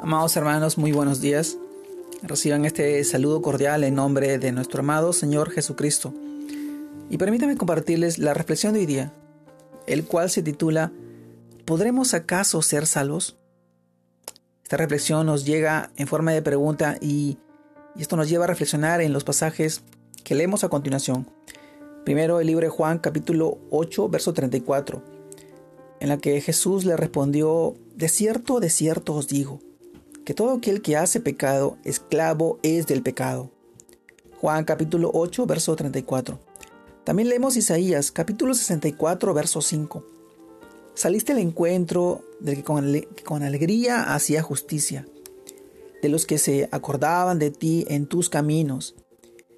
Amados hermanos, muy buenos días. Reciban este saludo cordial en nombre de nuestro amado Señor Jesucristo. Y permítanme compartirles la reflexión de hoy día, el cual se titula ¿Podremos acaso ser salvos? Esta reflexión nos llega en forma de pregunta y, esto nos lleva a reflexionar en los pasajes que leemos a continuación. Primero el libro de Juan capítulo 8 verso 34, en la que Jesús le respondió, de cierto, de cierto os digo, que todo aquel que hace pecado, esclavo es del pecado. Juan capítulo 8, verso 34. También leemos Isaías capítulo 64, verso 5. Saliste al encuentro del que con, que con alegría hacía justicia, de los que se acordaban de ti en tus caminos.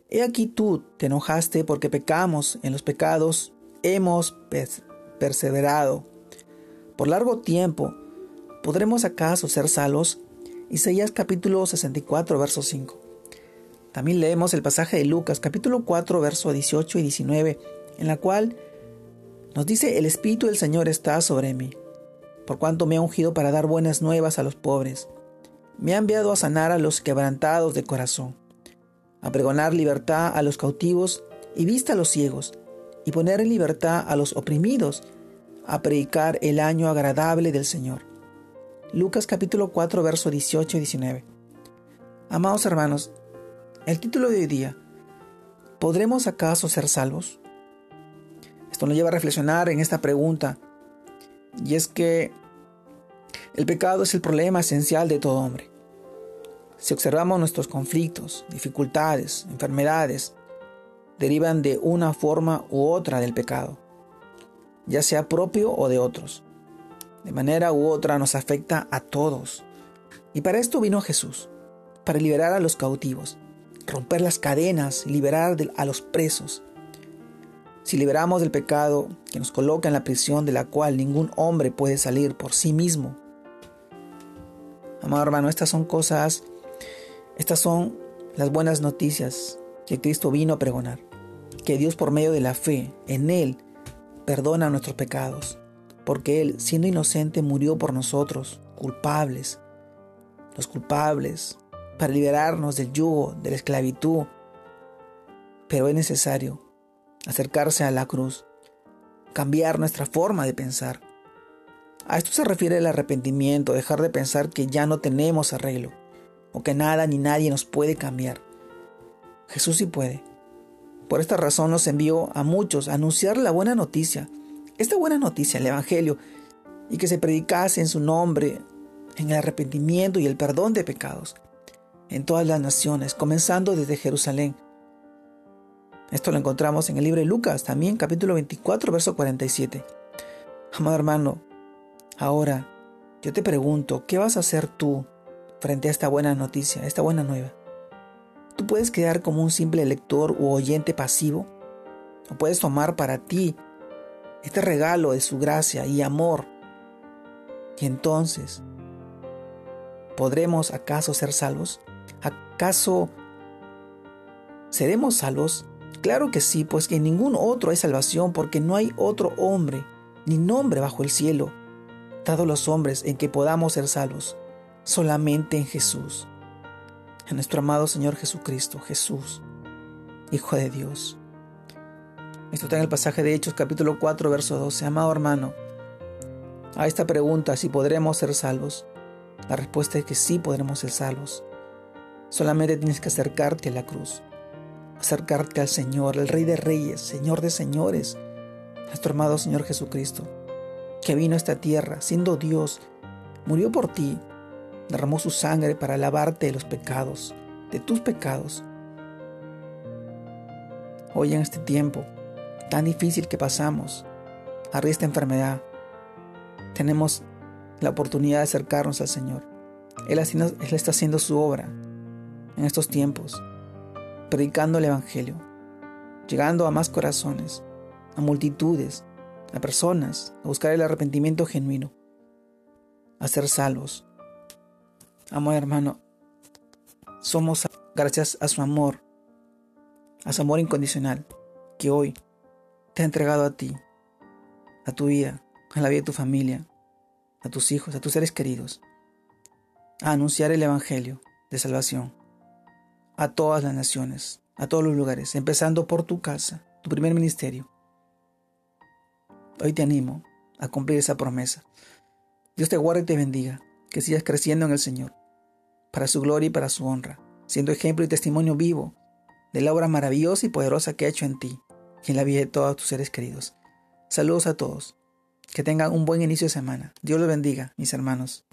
He aquí tú te enojaste porque pecamos, en los pecados hemos perseverado. Por largo tiempo, ¿podremos acaso ser salvos? Isaías capítulo 64, verso 5. También leemos el pasaje de Lucas capítulo 4, verso 18 y 19, en la cual nos dice, el Espíritu del Señor está sobre mí, por cuanto me ha ungido para dar buenas nuevas a los pobres. Me ha enviado a sanar a los quebrantados de corazón, a pregonar libertad a los cautivos y vista a los ciegos, y poner en libertad a los oprimidos, a predicar el año agradable del Señor. Lucas capítulo 4, verso 18 y 19. Amados hermanos, el título de hoy día, ¿podremos acaso ser salvos? Esto nos lleva a reflexionar en esta pregunta, y es que el pecado es el problema esencial de todo hombre. Si observamos nuestros conflictos, dificultades, enfermedades, derivan de una forma u otra del pecado, ya sea propio o de otros de manera u otra nos afecta a todos. Y para esto vino Jesús, para liberar a los cautivos, romper las cadenas, liberar a los presos. Si liberamos del pecado que nos coloca en la prisión de la cual ningún hombre puede salir por sí mismo. Amado hermano, estas son cosas, estas son las buenas noticias que Cristo vino a pregonar. Que Dios por medio de la fe en Él perdona nuestros pecados porque Él, siendo inocente, murió por nosotros, culpables, los culpables, para liberarnos del yugo, de la esclavitud. Pero es necesario acercarse a la cruz, cambiar nuestra forma de pensar. A esto se refiere el arrepentimiento, dejar de pensar que ya no tenemos arreglo, o que nada ni nadie nos puede cambiar. Jesús sí puede. Por esta razón nos envió a muchos a anunciar la buena noticia, esta buena noticia, el Evangelio, y que se predicase en su nombre, en el arrepentimiento y el perdón de pecados, en todas las naciones, comenzando desde Jerusalén. Esto lo encontramos en el libro de Lucas, también capítulo 24, verso 47. Amado hermano, ahora yo te pregunto, ¿qué vas a hacer tú frente a esta buena noticia, esta buena nueva? ¿Tú puedes quedar como un simple lector u oyente pasivo? ¿O puedes tomar para ti este regalo de su gracia y amor. Y entonces, ¿podremos acaso ser salvos? ¿Acaso seremos salvos? Claro que sí, pues que en ningún otro hay salvación, porque no hay otro hombre ni nombre bajo el cielo, dado los hombres en que podamos ser salvos, solamente en Jesús, en nuestro amado Señor Jesucristo, Jesús, Hijo de Dios. Esto está en el pasaje de Hechos capítulo 4, verso 12. Amado hermano, a esta pregunta, si podremos ser salvos, la respuesta es que sí podremos ser salvos. Solamente tienes que acercarte a la cruz, acercarte al Señor, el Rey de Reyes, Señor de Señores, nuestro amado Señor Jesucristo, que vino a esta tierra siendo Dios, murió por ti, derramó su sangre para lavarte de los pecados, de tus pecados. Hoy en este tiempo, tan difícil que pasamos, a esta enfermedad, tenemos la oportunidad de acercarnos al Señor. Él, está haciendo su obra en estos tiempos, predicando el Evangelio, llegando a más corazones, a multitudes, a personas, a buscar el arrepentimiento genuino, a ser salvos. Amor hermano, somos gracias a su amor, a su amor incondicional, que hoy te entregado a ti, a tu vida, a la vida de tu familia, a tus hijos, a tus seres queridos. a anunciar el Evangelio de salvación a todas las naciones, a todos los lugares, empezando por tu casa, tu primer ministerio. Hoy te animo a cumplir esa promesa. Dios te guarde y te bendiga, que sigas creciendo en el Señor, para su gloria y para su honra, siendo ejemplo y testimonio vivo de la obra maravillosa y poderosa que ha hecho en ti y en la vida de todos tus seres queridos. Saludos a todos. Que tengan un buen inicio de semana. Dios los bendiga, mis hermanos.